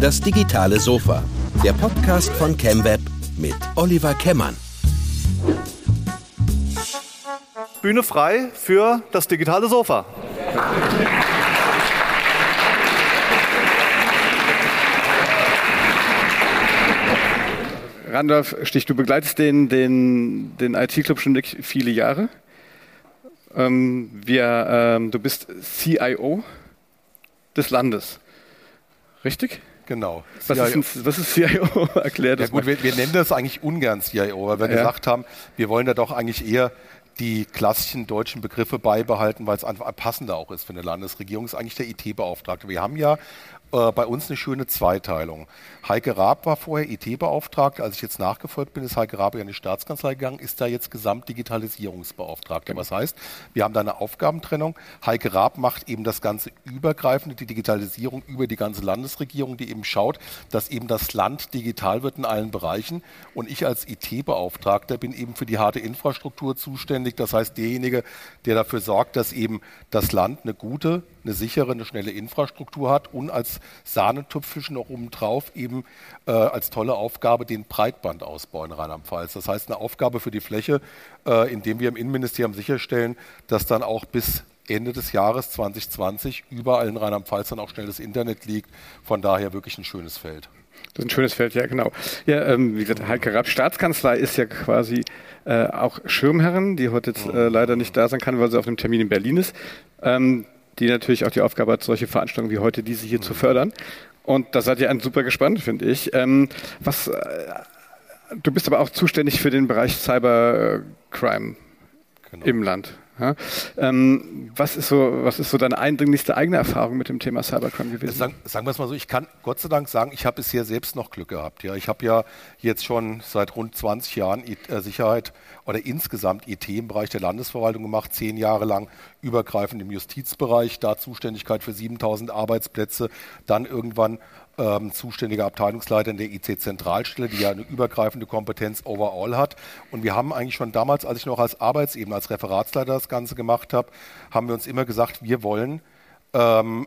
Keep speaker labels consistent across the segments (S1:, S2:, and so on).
S1: Das digitale Sofa. Der Podcast von ChemWeb mit Oliver Kemmern.
S2: Bühne frei für das digitale Sofa.
S3: Randolph Stich, du begleitest den, den, den IT-Club schon wirklich viele Jahre. Ähm, wir, ähm, du bist CIO des Landes. Richtig?
S4: Genau.
S3: Was ist, ein, was ist, CIO?
S4: Erklär das ja, gut, wir, wir, nennen das eigentlich ungern CIO, weil wir ja. gesagt haben, wir wollen da doch eigentlich eher die klassischen deutschen Begriffe beibehalten, weil es einfach passender auch ist für eine Landesregierung, ist eigentlich der IT-Beauftragte. Wir haben ja äh, bei uns eine schöne Zweiteilung. Heike Raab war vorher IT-Beauftragte. Als ich jetzt nachgefolgt bin, ist Heike Raab ja in die Staatskanzlei gegangen, ist da jetzt Gesamtdigitalisierungsbeauftragte. Was heißt, wir haben da eine Aufgabentrennung. Heike Raab macht eben das ganze Übergreifende, die Digitalisierung über die ganze Landesregierung, die eben schaut, dass eben das Land digital wird in allen Bereichen. Und ich als IT-Beauftragter bin eben für die harte Infrastruktur zuständig. Das heißt, derjenige, der dafür sorgt, dass eben das Land eine gute, eine sichere, eine schnelle Infrastruktur hat und als Sahnetupfelchen noch obendrauf eben äh, als tolle Aufgabe den Breitbandausbau in Rheinland-Pfalz. Das heißt, eine Aufgabe für die Fläche, äh, indem wir im Innenministerium sicherstellen, dass dann auch bis Ende des Jahres 2020 überall in Rheinland-Pfalz dann auch schnelles Internet liegt. Von daher wirklich ein schönes Feld.
S3: Das ist ein schönes Feld, ja, genau. Ja, ähm, wie gesagt, Heike Rapp, Staatskanzlei ist ja quasi äh, auch Schirmherrin, die heute jetzt äh, leider nicht da sein kann, weil sie auf einem Termin in Berlin ist. Ähm, die natürlich auch die Aufgabe hat, solche Veranstaltungen wie heute diese hier mhm. zu fördern. Und da seid ihr super gespannt, finde ich. Ähm, was, äh, du bist aber auch zuständig für den Bereich Cybercrime genau. im Land. Ja? Ähm, was, ist so, was ist so deine eindringlichste eigene Erfahrung mit dem Thema Cybercrime gewesen?
S4: Sagen, sagen wir es mal so, ich kann Gott sei Dank sagen, ich habe bisher selbst noch Glück gehabt. Ja. Ich habe ja jetzt schon seit rund 20 Jahren äh, Sicherheit oder insgesamt IT im Bereich der Landesverwaltung gemacht, zehn Jahre lang übergreifend im Justizbereich, da Zuständigkeit für 7000 Arbeitsplätze, dann irgendwann ähm, zuständiger Abteilungsleiter in der IC-Zentralstelle, die ja eine übergreifende Kompetenz overall hat. Und wir haben eigentlich schon damals, als ich noch als Arbeitsebene, als Referatsleiter das Ganze gemacht habe, haben wir uns immer gesagt, wir wollen ähm,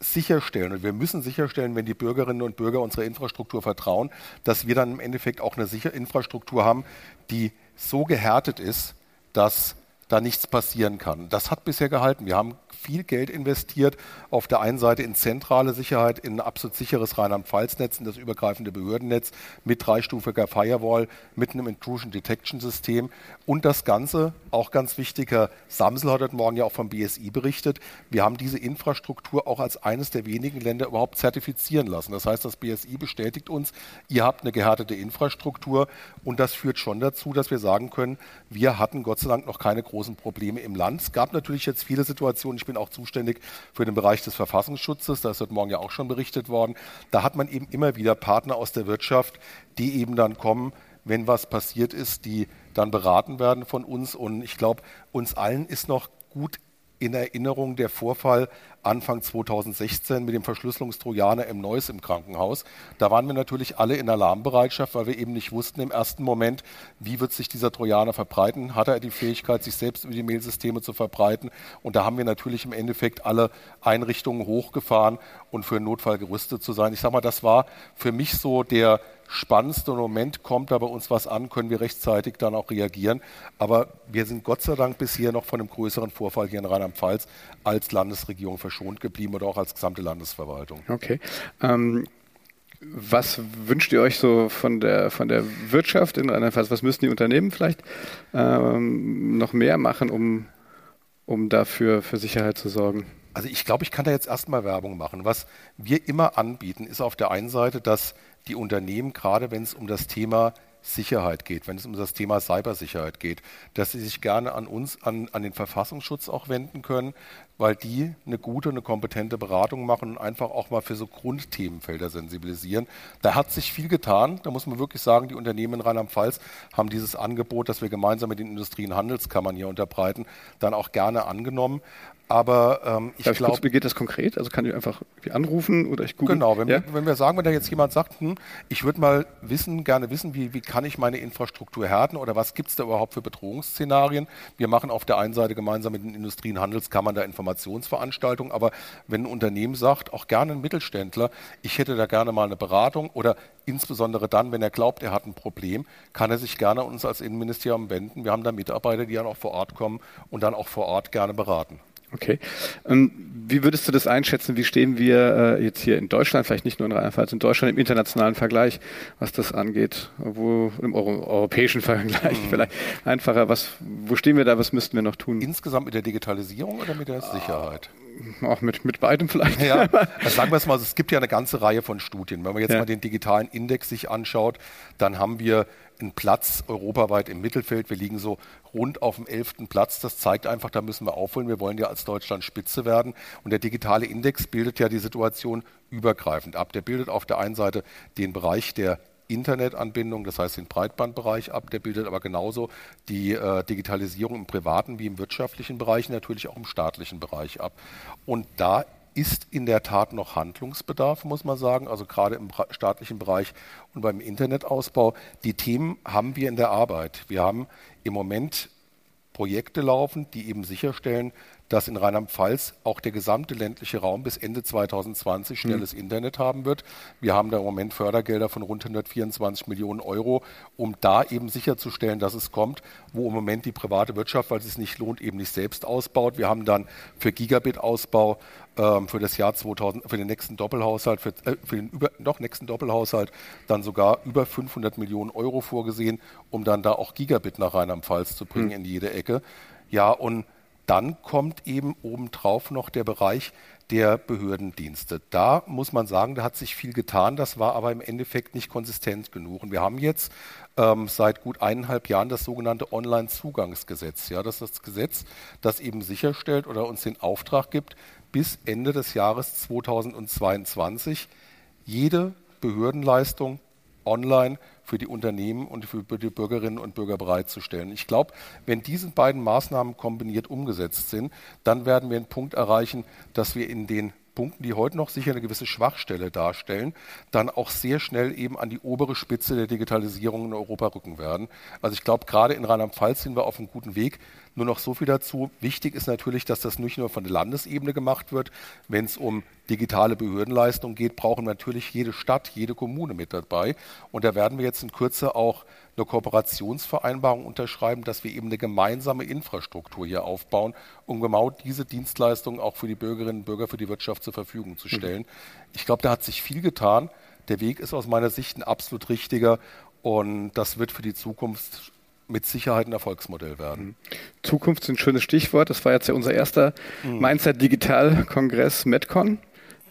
S4: sicherstellen und wir müssen sicherstellen, wenn die Bürgerinnen und Bürger unserer Infrastruktur vertrauen, dass wir dann im Endeffekt auch eine sichere Infrastruktur haben, die so gehärtet ist, dass da nichts passieren kann. Das hat bisher gehalten. Wir haben viel Geld investiert, auf der einen Seite in zentrale Sicherheit, in ein absolut sicheres Rheinland-Pfalz-Netz, in das übergreifende Behördennetz mit dreistufiger Firewall, mit einem Intrusion Detection System und das Ganze, auch ganz wichtiger, Samsel hat heute Morgen ja auch vom BSI berichtet, wir haben diese Infrastruktur auch als eines der wenigen Länder überhaupt zertifizieren lassen. Das heißt, das BSI bestätigt uns, ihr habt eine gehärtete Infrastruktur und das führt schon dazu, dass wir sagen können, wir hatten Gott sei Dank noch keine großen Probleme im Land. Es gab natürlich jetzt viele Situationen, ich bin auch zuständig für den Bereich des Verfassungsschutzes, da ist heute Morgen ja auch schon berichtet worden. Da hat man eben immer wieder Partner aus der Wirtschaft, die eben dann kommen, wenn was passiert ist, die dann beraten werden von uns. Und ich glaube, uns allen ist noch gut in Erinnerung der Vorfall Anfang 2016 mit dem Verschlüsselungstrojaner im Neuss im Krankenhaus. Da waren wir natürlich alle in Alarmbereitschaft, weil wir eben nicht wussten im ersten Moment, wie wird sich dieser Trojaner verbreiten. Hat er die Fähigkeit, sich selbst über die Mailsysteme zu verbreiten? Und da haben wir natürlich im Endeffekt alle Einrichtungen hochgefahren und für einen Notfall gerüstet zu sein. Ich sage mal, das war für mich so der spannendste Moment. Kommt da bei uns was an, können wir rechtzeitig dann auch reagieren. Aber wir sind Gott sei Dank bisher noch von einem größeren Vorfall hier in Rheinland-Pfalz als Landesregierung verschont geblieben oder auch als gesamte Landesverwaltung.
S3: Okay. Ähm was wünscht ihr euch so von der, von der Wirtschaft in Rheinland-Pfalz? Was müssen die Unternehmen vielleicht ähm, noch mehr machen, um, um dafür für Sicherheit zu sorgen?
S4: Also ich glaube, ich kann da jetzt erstmal Werbung machen. Was wir immer anbieten, ist auf der einen Seite, dass die Unternehmen, gerade wenn es um das Thema Sicherheit geht, wenn es um das Thema Cybersicherheit geht, dass sie sich gerne an uns, an, an den Verfassungsschutz auch wenden können, weil die eine gute, eine kompetente Beratung machen und einfach auch mal für so Grundthemenfelder sensibilisieren. Da hat sich viel getan. Da muss man wirklich sagen, die Unternehmen in Rheinland-Pfalz haben dieses Angebot, das wir gemeinsam mit den Industrie- und Handelskammern hier unterbreiten, dann auch gerne angenommen. Aber ähm, ich glaube.
S3: Wie geht das konkret? Also kann ich einfach anrufen oder ich google?
S4: Genau, wenn, ja? wenn, wir sagen, wenn da jetzt jemand sagt, hm, ich würde mal wissen, gerne wissen, wie, wie kann ich meine Infrastruktur härten oder was gibt es da überhaupt für Bedrohungsszenarien? Wir machen auf der einen Seite gemeinsam mit den Industrie- und Handelskammern da Informationen Informationsveranstaltung. Aber wenn ein Unternehmen sagt, auch gerne ein Mittelständler, ich hätte da gerne mal eine Beratung oder insbesondere dann, wenn er glaubt, er hat ein Problem, kann er sich gerne an uns als Innenministerium wenden. Wir haben da Mitarbeiter, die dann auch vor Ort kommen und dann auch vor Ort gerne beraten.
S3: Okay. Ähm, wie würdest du das einschätzen? Wie stehen wir äh, jetzt hier in Deutschland, vielleicht nicht nur in Rheinland-Pfalz, in Deutschland im internationalen Vergleich, was das angeht? Wo im Euro europäischen Vergleich mhm. vielleicht einfacher. Was, wo stehen wir da? Was müssten wir noch tun?
S4: Insgesamt mit der Digitalisierung oder mit der Sicherheit?
S3: Auch mit, mit beidem vielleicht.
S4: Ja, also sagen wir es mal, es gibt ja eine ganze Reihe von Studien. Wenn man jetzt ja. mal den digitalen Index sich anschaut, dann haben wir einen Platz europaweit im Mittelfeld. Wir liegen so rund auf dem elften Platz. Das zeigt einfach, da müssen wir aufholen. Wir wollen ja als Deutschland Spitze werden. Und der digitale Index bildet ja die Situation übergreifend ab. Der bildet auf der einen Seite den Bereich der Internetanbindung, das heißt den Breitbandbereich ab. Der bildet aber genauso die äh, Digitalisierung im privaten wie im wirtschaftlichen Bereich, natürlich auch im staatlichen Bereich ab. Und da ist in der Tat noch Handlungsbedarf, muss man sagen, also gerade im staatlichen Bereich und beim Internetausbau. Die Themen haben wir in der Arbeit. Wir haben im Moment Projekte laufen, die eben sicherstellen, dass in Rheinland-Pfalz auch der gesamte ländliche Raum bis Ende 2020 schnelles mhm. Internet haben wird. Wir haben da im Moment Fördergelder von rund 124 Millionen Euro, um da eben sicherzustellen, dass es kommt, wo im Moment die private Wirtschaft, weil es sich nicht lohnt, eben nicht selbst ausbaut. Wir haben dann für Gigabit-Ausbau ähm, für das Jahr 2000, für den nächsten Doppelhaushalt, für, äh, für den über, noch nächsten Doppelhaushalt dann sogar über 500 Millionen Euro vorgesehen, um dann da auch Gigabit nach Rheinland-Pfalz zu bringen mhm. in jede Ecke. Ja, und dann kommt eben obendrauf noch der Bereich der Behördendienste. Da muss man sagen, da hat sich viel getan, das war aber im Endeffekt nicht konsistent genug. Und wir haben jetzt ähm, seit gut eineinhalb Jahren das sogenannte Online-Zugangsgesetz. Ja, das ist das Gesetz, das eben sicherstellt oder uns den Auftrag gibt, bis Ende des Jahres 2022 jede Behördenleistung online für die Unternehmen und für die Bürgerinnen und Bürger bereitzustellen. Ich glaube, wenn diese beiden Maßnahmen kombiniert umgesetzt sind, dann werden wir einen Punkt erreichen, dass wir in den Punkten, die heute noch sicher eine gewisse Schwachstelle darstellen, dann auch sehr schnell eben an die obere Spitze der Digitalisierung in Europa rücken werden. Also ich glaube, gerade in Rheinland-Pfalz sind wir auf einem guten Weg. Nur noch so viel dazu. Wichtig ist natürlich, dass das nicht nur von der Landesebene gemacht wird. Wenn es um digitale Behördenleistungen geht, brauchen natürlich jede Stadt, jede Kommune mit dabei. Und da werden wir jetzt in Kürze auch eine Kooperationsvereinbarung unterschreiben, dass wir eben eine gemeinsame Infrastruktur hier aufbauen, um genau diese Dienstleistungen auch für die Bürgerinnen und Bürger, für die Wirtschaft zur Verfügung zu stellen. Mhm. Ich glaube, da hat sich viel getan. Der Weg ist aus meiner Sicht ein absolut richtiger und das wird für die Zukunft mit Sicherheit ein Erfolgsmodell werden. Mhm.
S3: Zukunft ist ein schönes Stichwort. Das war jetzt ja unser erster mhm. Mindset Digital Kongress MedCon.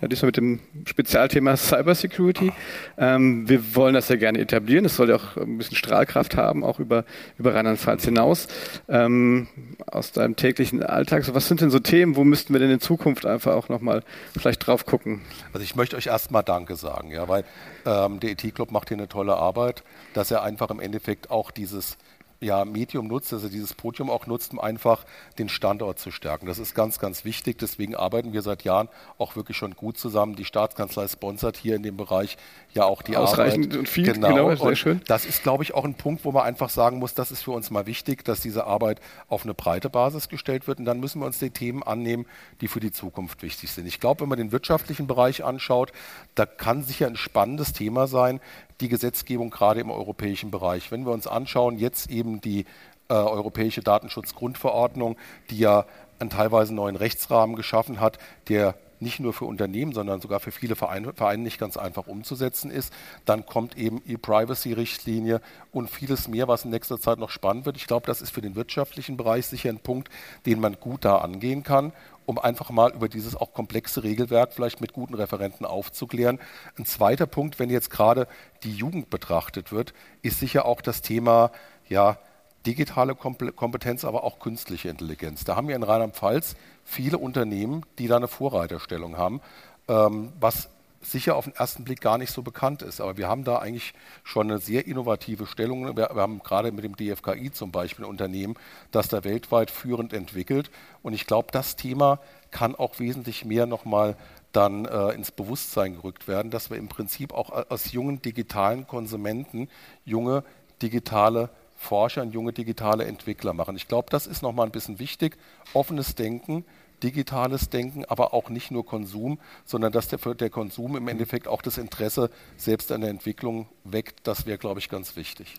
S3: Ja, diesmal mit dem Spezialthema Cybersecurity. Ähm, wir wollen das ja gerne etablieren. Es soll ja auch ein bisschen Strahlkraft haben, auch über, über Rheinland-Pfalz hinaus. Ähm, aus deinem täglichen Alltag. So, was sind denn so Themen, wo müssten wir denn in Zukunft einfach auch nochmal vielleicht drauf gucken?
S4: Also ich möchte euch erstmal Danke sagen, ja, weil ähm, der ET-Club macht hier eine tolle Arbeit, dass er einfach im Endeffekt auch dieses ja, Medium nutzt, also dieses Podium auch nutzt, um einfach den Standort zu stärken. Das ist ganz, ganz wichtig. Deswegen arbeiten wir seit Jahren auch wirklich schon gut zusammen. Die Staatskanzlei sponsert hier in dem Bereich ja auch die
S3: Ausreichend
S4: Arbeit.
S3: und viel, genau, genau sehr
S4: und
S3: schön.
S4: Das ist, glaube ich, auch ein Punkt, wo man einfach sagen muss, das ist für uns mal wichtig, dass diese Arbeit auf eine breite Basis gestellt wird. Und dann müssen wir uns die Themen annehmen, die für die Zukunft wichtig sind. Ich glaube, wenn man den wirtschaftlichen Bereich anschaut, da kann sicher ein spannendes Thema sein, die Gesetzgebung gerade im europäischen Bereich. Wenn wir uns anschauen, jetzt eben die äh, europäische Datenschutzgrundverordnung, die ja einen teilweise neuen Rechtsrahmen geschaffen hat, der nicht nur für Unternehmen, sondern sogar für viele Vereine, Vereine nicht ganz einfach umzusetzen ist. Dann kommt eben E-Privacy-Richtlinie und vieles mehr, was in nächster Zeit noch spannend wird. Ich glaube, das ist für den wirtschaftlichen Bereich sicher ein Punkt, den man gut da angehen kann um einfach mal über dieses auch komplexe Regelwerk vielleicht mit guten Referenten aufzuklären. Ein zweiter Punkt, wenn jetzt gerade die Jugend betrachtet wird, ist sicher auch das Thema, ja, digitale Kompetenz, aber auch künstliche Intelligenz. Da haben wir in Rheinland-Pfalz viele Unternehmen, die da eine Vorreiterstellung haben, ähm, was sicher auf den ersten Blick gar nicht so bekannt ist. Aber wir haben da eigentlich schon eine sehr innovative Stellung. Wir, wir, haben gerade mit dem DFKI zum Beispiel ein Unternehmen, das da weltweit führend entwickelt. Und ich glaube, das Thema kann auch wesentlich mehr nochmal dann äh, ins Bewusstsein gerückt werden, dass wir im Prinzip auch aus jungen digitalen Konsumenten junge digitale Forscher und junge digitale Entwickler machen. Ich glaube, das ist nochmal ein bisschen wichtig. Offenes Denken, digitales Denken, aber auch nicht nur Konsum, sondern dass der, der Konsum im Endeffekt auch das Interesse selbst an der Entwicklung weckt. Das wäre, glaube ich, ganz wichtig.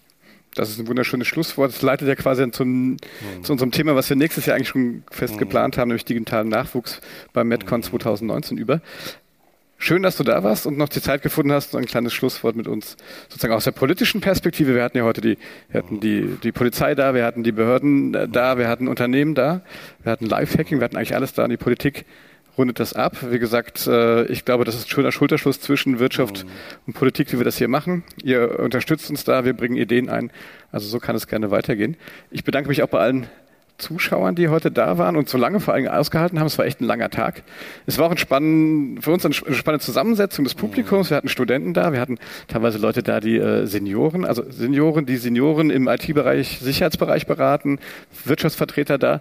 S3: Das ist ein wunderschönes Schlusswort. Das leitet ja quasi zum, mhm. zu unserem Thema, was wir nächstes Jahr eigentlich schon fest mhm. geplant haben, nämlich digitalen Nachwuchs beim MedCon 2019 über. Schön, dass du da warst und noch die Zeit gefunden hast, ein kleines Schlusswort mit uns sozusagen aus der politischen Perspektive. Wir hatten ja heute die, wir hatten die, die Polizei da, wir hatten die Behörden äh, da, wir hatten Unternehmen da, wir hatten Lifehacking, wir hatten eigentlich alles da. Und die Politik rundet das ab. Wie gesagt, äh, ich glaube, das ist ein schöner Schulterschluss zwischen Wirtschaft und Politik, wie wir das hier machen. Ihr unterstützt uns da, wir bringen Ideen ein. Also so kann es gerne weitergehen. Ich bedanke mich auch bei allen Zuschauern, die heute da waren und so lange vor allem ausgehalten haben. Es war echt ein langer Tag. Es war auch ein spann für uns eine spannende Zusammensetzung des Publikums. Wir hatten Studenten da, wir hatten teilweise Leute da, die äh, Senioren, also Senioren, die Senioren im IT-Bereich, Sicherheitsbereich beraten, Wirtschaftsvertreter da.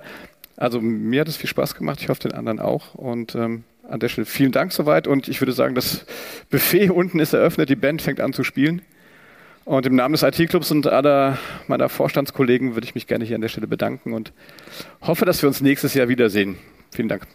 S3: Also mir hat es viel Spaß gemacht, ich hoffe den anderen auch. Und ähm, an der Stelle vielen Dank soweit und ich würde sagen, das Buffet unten ist eröffnet, die Band fängt an zu spielen. Und im Namen des IT-Clubs und aller meiner Vorstandskollegen würde ich mich gerne hier an der Stelle bedanken und hoffe, dass wir uns nächstes Jahr wiedersehen. Vielen Dank.